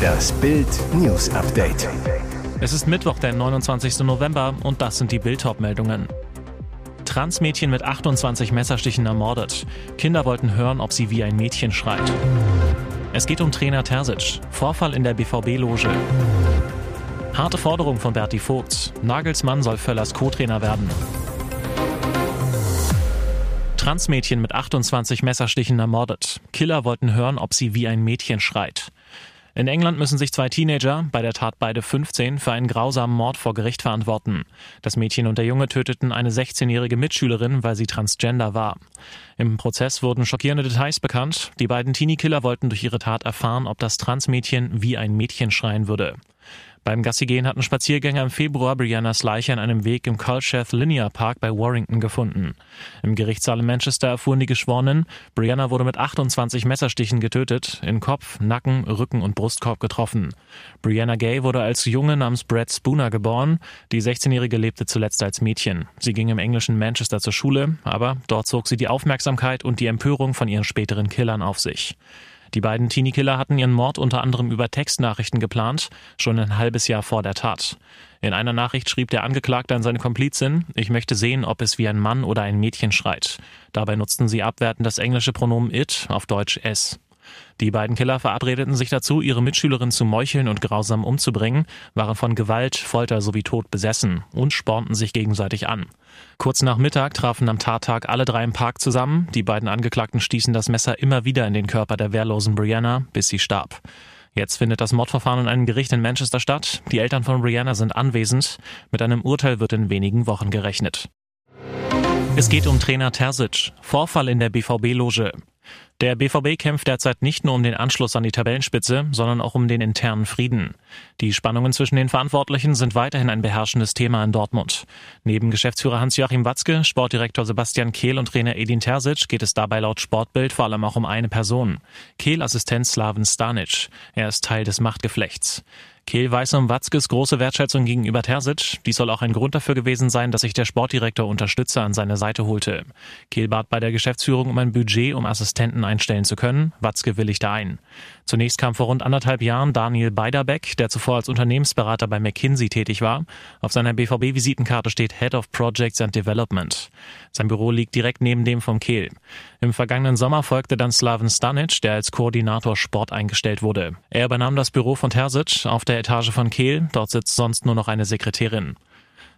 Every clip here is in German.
Das Bild News Update. Es ist Mittwoch, der 29. November und das sind die bild meldungen Transmädchen mit 28 Messerstichen ermordet. Kinder wollten hören, ob sie wie ein Mädchen schreit. Es geht um Trainer Terzic. Vorfall in der BVB-Loge. Harte Forderung von Berti Vogt. Nagelsmann soll Völlers Co-Trainer werden. Transmädchen mit 28 Messerstichen ermordet. Killer wollten hören, ob sie wie ein Mädchen schreit. In England müssen sich zwei Teenager, bei der Tat beide 15, für einen grausamen Mord vor Gericht verantworten. Das Mädchen und der Junge töteten eine 16-jährige Mitschülerin, weil sie transgender war. Im Prozess wurden schockierende Details bekannt. Die beiden Teenie-Killer wollten durch ihre Tat erfahren, ob das Transmädchen wie ein Mädchen schreien würde. Beim Gassigehen hatten Spaziergänger im Februar Briannas Leiche an einem Weg im Culcheth Linear Park bei Warrington gefunden. Im Gerichtssaal in Manchester erfuhren die Geschworenen, Brianna wurde mit 28 Messerstichen getötet, in Kopf, Nacken, Rücken und Brustkorb getroffen. Brianna Gay wurde als Junge namens Brad Spooner geboren. Die 16-Jährige lebte zuletzt als Mädchen. Sie ging im englischen Manchester zur Schule, aber dort zog sie die Aufmerksamkeit und die Empörung von ihren späteren Killern auf sich. Die beiden Teenie-Killer hatten ihren Mord unter anderem über Textnachrichten geplant, schon ein halbes Jahr vor der Tat. In einer Nachricht schrieb der Angeklagte an seine Komplizin, ich möchte sehen, ob es wie ein Mann oder ein Mädchen schreit. Dabei nutzten sie abwertend das englische Pronomen it, auf Deutsch es. Die beiden Killer verabredeten sich dazu, ihre Mitschülerin zu meucheln und grausam umzubringen, waren von Gewalt, Folter sowie Tod besessen und spornten sich gegenseitig an. Kurz nach Mittag trafen am Tattag alle drei im Park zusammen. Die beiden Angeklagten stießen das Messer immer wieder in den Körper der wehrlosen Brianna, bis sie starb. Jetzt findet das Mordverfahren in einem Gericht in Manchester statt. Die Eltern von Brianna sind anwesend. Mit einem Urteil wird in wenigen Wochen gerechnet. Es geht um Trainer Terzic. Vorfall in der BVB-Loge. Der BVB kämpft derzeit nicht nur um den Anschluss an die Tabellenspitze, sondern auch um den internen Frieden. Die Spannungen zwischen den Verantwortlichen sind weiterhin ein beherrschendes Thema in Dortmund. Neben Geschäftsführer Hans-Joachim Watzke, Sportdirektor Sebastian Kehl und Trainer Edin Terzic geht es dabei laut Sportbild vor allem auch um eine Person. Kehl-Assistent Slaven Stanic. Er ist Teil des Machtgeflechts. Kehl weiß um Watzkes große Wertschätzung gegenüber Terzic. Dies soll auch ein Grund dafür gewesen sein, dass sich der Sportdirektor Unterstützer an seine Seite holte. Kehl bat bei der Geschäftsführung um ein Budget, um Assistenten einstellen zu können. Watzke willigte ein. Zunächst kam vor rund anderthalb Jahren Daniel Beiderbeck, der zuvor als Unternehmensberater bei McKinsey tätig war. Auf seiner BVB-Visitenkarte steht Head of Projects and Development. Sein Büro liegt direkt neben dem vom Kehl. Im vergangenen Sommer folgte dann Slaven Stanic, der als Koordinator Sport eingestellt wurde. Er übernahm das Büro von Terzic auf der Etage von Kehl, dort sitzt sonst nur noch eine Sekretärin.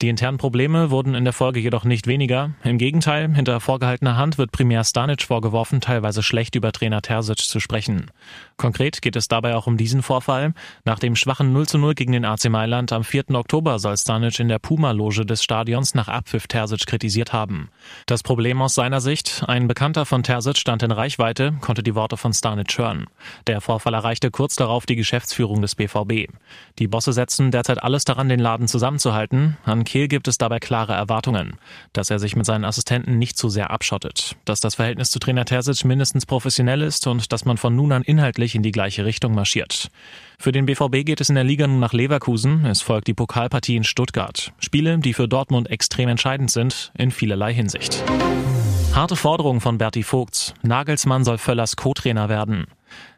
Die internen Probleme wurden in der Folge jedoch nicht weniger. Im Gegenteil, hinter vorgehaltener Hand wird primär Stanic vorgeworfen, teilweise schlecht über Trainer Terzic zu sprechen. Konkret geht es dabei auch um diesen Vorfall. Nach dem schwachen 0 zu 0 gegen den AC Mailand am 4. Oktober soll Stanic in der Puma-Loge des Stadions nach Abpfiff Terzic kritisiert haben. Das Problem aus seiner Sicht, ein Bekannter von Terzic stand in Reichweite, konnte die Worte von Stanic hören. Der Vorfall erreichte kurz darauf die Geschäftsführung des BVB. Die Bosse setzen derzeit alles daran, den Laden zusammenzuhalten. An Kehl gibt es dabei klare Erwartungen, dass er sich mit seinen Assistenten nicht zu sehr abschottet, dass das Verhältnis zu Trainer Terzic mindestens professionell ist und dass man von nun an inhaltlich in die gleiche Richtung marschiert. Für den BVB geht es in der Liga nun nach Leverkusen. Es folgt die Pokalpartie in Stuttgart. Spiele, die für Dortmund extrem entscheidend sind, in vielerlei Hinsicht. Harte Forderung von Berti Vogts. Nagelsmann soll Völlers Co-Trainer werden.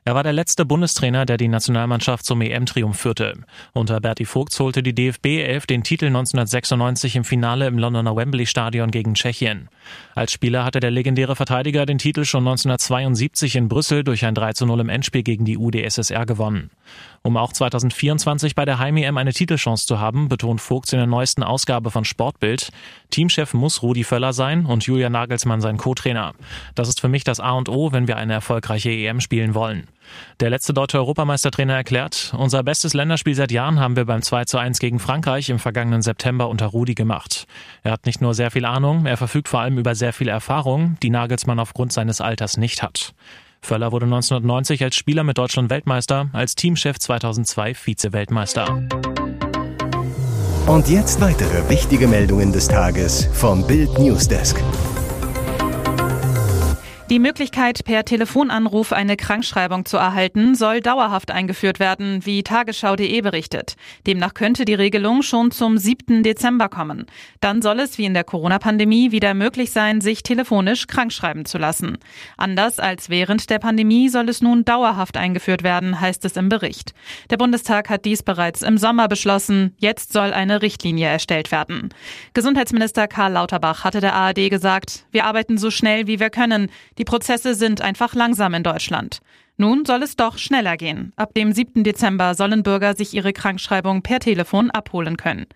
Er war der letzte Bundestrainer, der die Nationalmannschaft zum EM-Triumph führte. Unter Berti Vogts holte die DFB 11 den Titel 1996 im Finale im Londoner Wembley-Stadion gegen Tschechien. Als Spieler hatte der legendäre Verteidiger den Titel schon 1972 in Brüssel durch ein 3 zu 0 im Endspiel gegen die UdSSR gewonnen. Um auch 2024 bei der Heim-EM eine Titelchance zu haben, betont Vogts in der neuesten Ausgabe von Sportbild, Teamchef muss Rudi Völler sein und Julia Nagelsmann sein Co-Trainer. Das ist für mich das A und O, wenn wir eine erfolgreiche EM spielen wollen. Der letzte deutsche Europameistertrainer erklärt, unser bestes Länderspiel seit Jahren haben wir beim 2 zu 1 gegen Frankreich im vergangenen September unter Rudi gemacht. Er hat nicht nur sehr viel Ahnung, er verfügt vor allem über sehr viel Erfahrung, die Nagelsmann aufgrund seines Alters nicht hat. Völler wurde 1990 als Spieler mit Deutschland Weltmeister, als Teamchef 2002 Vize-Weltmeister. Und jetzt weitere wichtige Meldungen des Tages vom Bild Newsdesk. Die Möglichkeit, per Telefonanruf eine Krankschreibung zu erhalten, soll dauerhaft eingeführt werden, wie Tagesschau.de berichtet. Demnach könnte die Regelung schon zum 7. Dezember kommen. Dann soll es wie in der Corona-Pandemie wieder möglich sein, sich telefonisch krankschreiben zu lassen. Anders als während der Pandemie soll es nun dauerhaft eingeführt werden, heißt es im Bericht. Der Bundestag hat dies bereits im Sommer beschlossen. Jetzt soll eine Richtlinie erstellt werden. Gesundheitsminister Karl Lauterbach hatte der ARD gesagt, wir arbeiten so schnell wie wir können. Die Prozesse sind einfach langsam in Deutschland. Nun soll es doch schneller gehen. Ab dem 7. Dezember sollen Bürger sich ihre Krankschreibung per Telefon abholen können.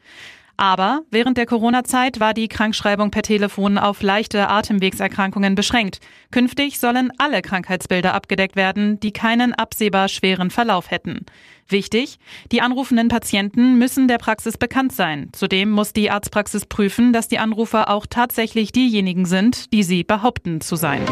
Aber während der Corona-Zeit war die Krankschreibung per Telefon auf leichte Atemwegserkrankungen beschränkt. Künftig sollen alle Krankheitsbilder abgedeckt werden, die keinen absehbar schweren Verlauf hätten. Wichtig, die anrufenden Patienten müssen der Praxis bekannt sein. Zudem muss die Arztpraxis prüfen, dass die Anrufer auch tatsächlich diejenigen sind, die sie behaupten zu sein.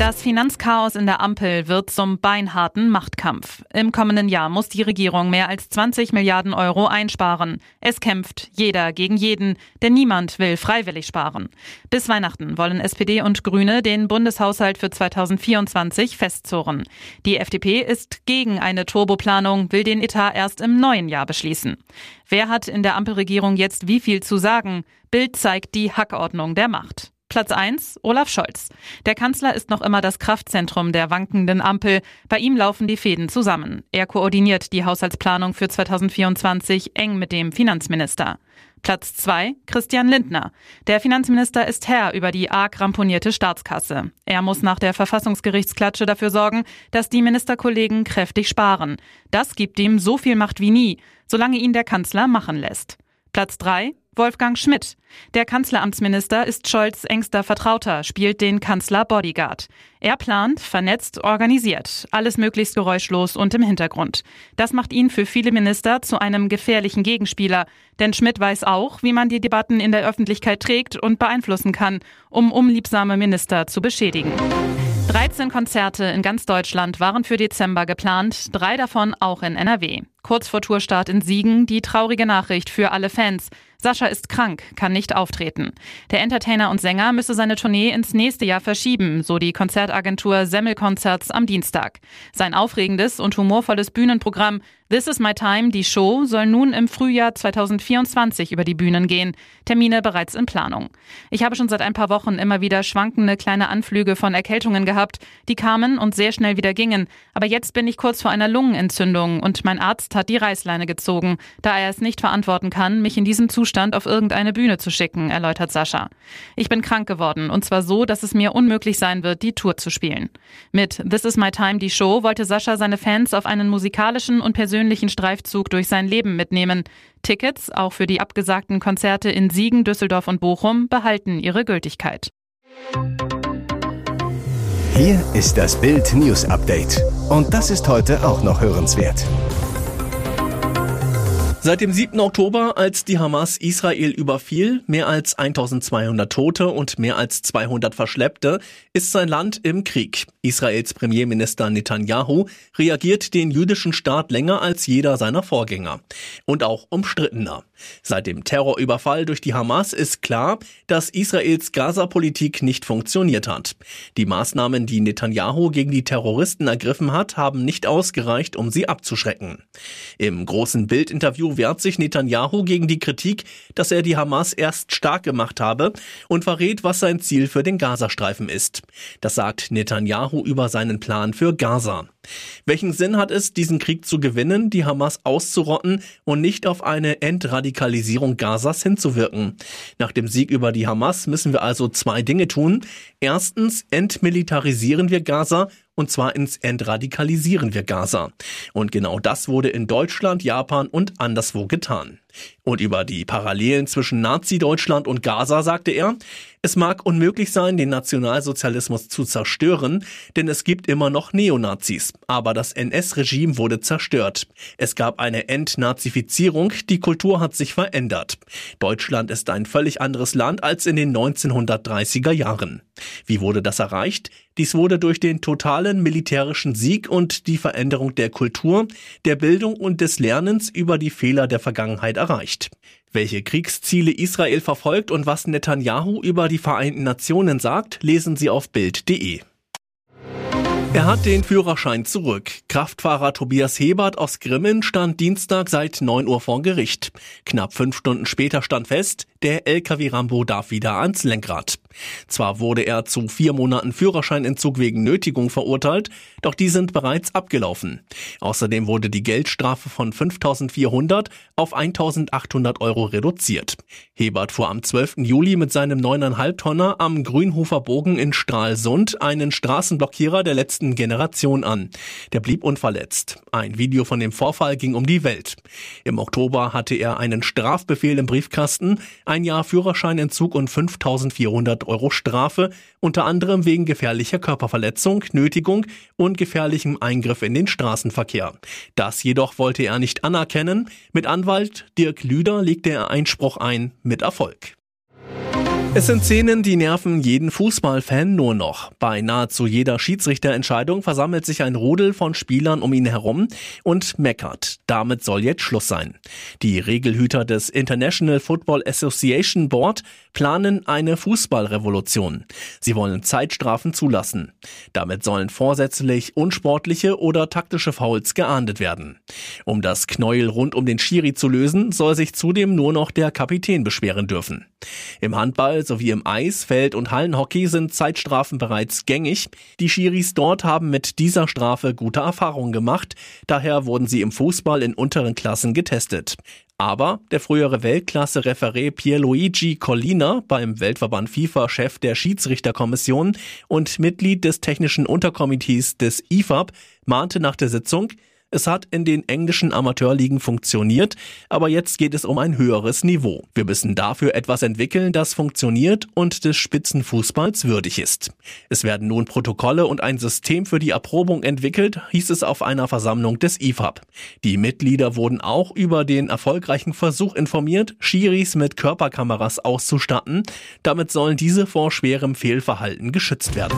Das Finanzchaos in der Ampel wird zum beinharten Machtkampf. Im kommenden Jahr muss die Regierung mehr als 20 Milliarden Euro einsparen. Es kämpft jeder gegen jeden, denn niemand will freiwillig sparen. Bis Weihnachten wollen SPD und Grüne den Bundeshaushalt für 2024 festzurren. Die FDP ist gegen eine Turboplanung, will den Etat erst im neuen Jahr beschließen. Wer hat in der Ampelregierung jetzt wie viel zu sagen? Bild zeigt die Hackordnung der Macht. Platz 1, Olaf Scholz. Der Kanzler ist noch immer das Kraftzentrum der wankenden Ampel. Bei ihm laufen die Fäden zusammen. Er koordiniert die Haushaltsplanung für 2024 eng mit dem Finanzminister. Platz 2, Christian Lindner. Der Finanzminister ist Herr über die arg ramponierte Staatskasse. Er muss nach der Verfassungsgerichtsklatsche dafür sorgen, dass die Ministerkollegen kräftig sparen. Das gibt ihm so viel Macht wie nie, solange ihn der Kanzler machen lässt. Platz 3, Wolfgang Schmidt. Der Kanzleramtsminister ist Scholz engster Vertrauter, spielt den Kanzler Bodyguard. Er plant, vernetzt, organisiert, alles möglichst geräuschlos und im Hintergrund. Das macht ihn für viele Minister zu einem gefährlichen Gegenspieler, denn Schmidt weiß auch, wie man die Debatten in der Öffentlichkeit trägt und beeinflussen kann, um unliebsame Minister zu beschädigen. 13 Konzerte in ganz Deutschland waren für Dezember geplant, drei davon auch in NRW. Kurz vor Tourstart in Siegen die traurige Nachricht für alle Fans. Sascha ist krank, kann nicht auftreten. Der Entertainer und Sänger müsse seine Tournee ins nächste Jahr verschieben, so die Konzertagentur Semmelkonzerts am Dienstag. Sein aufregendes und humorvolles Bühnenprogramm This is My Time, die Show, soll nun im Frühjahr 2024 über die Bühnen gehen. Termine bereits in Planung. Ich habe schon seit ein paar Wochen immer wieder schwankende kleine Anflüge von Erkältungen gehabt, die kamen und sehr schnell wieder gingen. Aber jetzt bin ich kurz vor einer Lungenentzündung und mein Arzt hat die Reißleine gezogen, da er es nicht verantworten kann, mich in diesem Zustand auf irgendeine Bühne zu schicken, erläutert Sascha. Ich bin krank geworden und zwar so, dass es mir unmöglich sein wird, die Tour zu spielen. Mit This is My Time, die Show, wollte Sascha seine Fans auf einen musikalischen und persönlichen persönlichen Streifzug durch sein Leben mitnehmen. Tickets, auch für die abgesagten Konzerte in Siegen, Düsseldorf und Bochum, behalten ihre Gültigkeit. Hier ist das Bild News Update. Und das ist heute auch noch hörenswert. Seit dem 7. Oktober, als die Hamas Israel überfiel, mehr als 1200 Tote und mehr als 200 Verschleppte, ist sein Land im Krieg. Israels Premierminister Netanyahu reagiert den jüdischen Staat länger als jeder seiner Vorgänger. Und auch umstrittener. Seit dem Terrorüberfall durch die Hamas ist klar, dass Israels Gaza-Politik nicht funktioniert hat. Die Maßnahmen, die Netanyahu gegen die Terroristen ergriffen hat, haben nicht ausgereicht, um sie abzuschrecken. Im großen Bildinterview wehrt sich Netanyahu gegen die Kritik, dass er die Hamas erst stark gemacht habe und verrät, was sein Ziel für den Gazastreifen ist. Das sagt Netanyahu über seinen Plan für Gaza. Welchen Sinn hat es, diesen Krieg zu gewinnen, die Hamas auszurotten und nicht auf eine Entradikalisierung Gazas hinzuwirken? Nach dem Sieg über die Hamas müssen wir also zwei Dinge tun. Erstens entmilitarisieren wir Gaza und zwar ins Entradikalisieren wir Gaza. Und genau das wurde in Deutschland, Japan und anderswo getan. Und über die Parallelen zwischen Nazi-Deutschland und Gaza sagte er, es mag unmöglich sein, den Nationalsozialismus zu zerstören, denn es gibt immer noch Neonazis. Aber das NS-Regime wurde zerstört. Es gab eine Entnazifizierung, die Kultur hat sich verändert. Deutschland ist ein völlig anderes Land als in den 1930er Jahren. Wie wurde das erreicht? Dies wurde durch den totalen militärischen Sieg und die Veränderung der Kultur, der Bildung und des Lernens über die Fehler der Vergangenheit erreicht. Welche Kriegsziele Israel verfolgt und was Netanyahu über die Vereinten Nationen sagt, lesen Sie auf Bild.de. Er hat den Führerschein zurück. Kraftfahrer Tobias Hebert aus Grimmen stand Dienstag seit 9 Uhr vor Gericht. Knapp fünf Stunden später stand fest, der LKW-Rambo darf wieder ans Lenkrad. Zwar wurde er zu vier Monaten Führerscheinentzug wegen Nötigung verurteilt, doch die sind bereits abgelaufen. Außerdem wurde die Geldstrafe von 5.400 auf 1.800 Euro reduziert. Hebert fuhr am 12. Juli mit seinem 9,5 Tonner am Grünhofer Bogen in Stralsund einen Straßenblockierer der letzten Generation an. Der blieb unverletzt. Ein Video von dem Vorfall ging um die Welt. Im Oktober hatte er einen Strafbefehl im Briefkasten, ein Jahr Führerscheinentzug und 5400 Euro Strafe, unter anderem wegen gefährlicher Körperverletzung, Nötigung und gefährlichem Eingriff in den Straßenverkehr. Das jedoch wollte er nicht anerkennen. Mit Anwalt Dirk Lüder legte er Einspruch ein, mit Erfolg. Es sind Szenen, die nerven jeden Fußballfan nur noch. Bei nahezu jeder Schiedsrichterentscheidung versammelt sich ein Rudel von Spielern um ihn herum und meckert. Damit soll jetzt Schluss sein. Die Regelhüter des International Football Association Board planen eine Fußballrevolution. Sie wollen Zeitstrafen zulassen. Damit sollen vorsätzlich unsportliche oder taktische Fouls geahndet werden. Um das Knäuel rund um den Schiri zu lösen, soll sich zudem nur noch der Kapitän beschweren dürfen. Im Handball sowie im Eis, Feld- und Hallenhockey sind Zeitstrafen bereits gängig. Die Schiris dort haben mit dieser Strafe gute Erfahrungen gemacht, daher wurden sie im Fußball in unteren Klassen getestet. Aber der frühere Weltklasse-Referé Pierluigi Collina beim Weltverband FIFA Chef der Schiedsrichterkommission und Mitglied des technischen Unterkomitees des IFAB mahnte nach der Sitzung, es hat in den englischen Amateurligen funktioniert, aber jetzt geht es um ein höheres Niveau. Wir müssen dafür etwas entwickeln, das funktioniert und des Spitzenfußballs würdig ist. Es werden nun Protokolle und ein System für die Erprobung entwickelt, hieß es auf einer Versammlung des IFAB. Die Mitglieder wurden auch über den erfolgreichen Versuch informiert, Schiris mit Körperkameras auszustatten. Damit sollen diese vor schwerem Fehlverhalten geschützt werden.